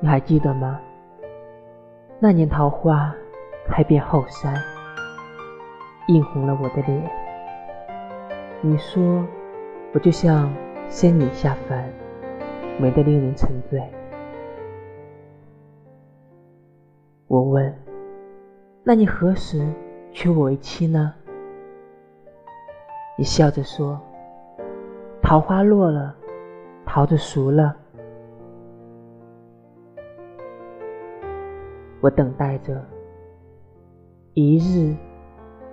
你还记得吗？那年桃花开遍后山，映红了我的脸。你说我就像仙女下凡，美得令人沉醉。我问：那你何时娶我为妻呢？你笑着说：桃花落了，桃子熟了。我等待着，一日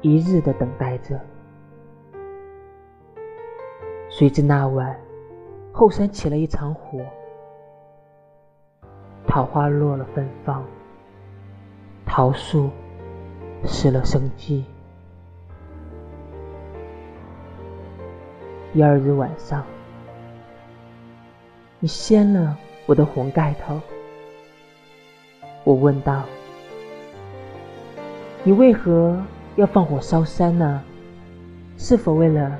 一日的等待着。谁知那晚后山起了一场火，桃花落了芬芳，桃树失了生机。第二日晚上，你掀了我的红盖头。我问道：“你为何要放火烧山呢？是否为了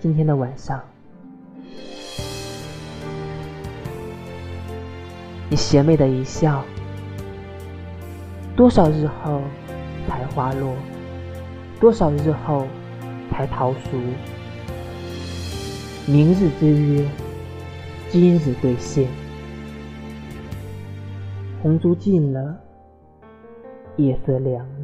今天的晚上？”你邪魅的一笑。多少日后才花落？多少日后才桃熟？明日之约，今日兑现。红烛尽了，夜色凉了。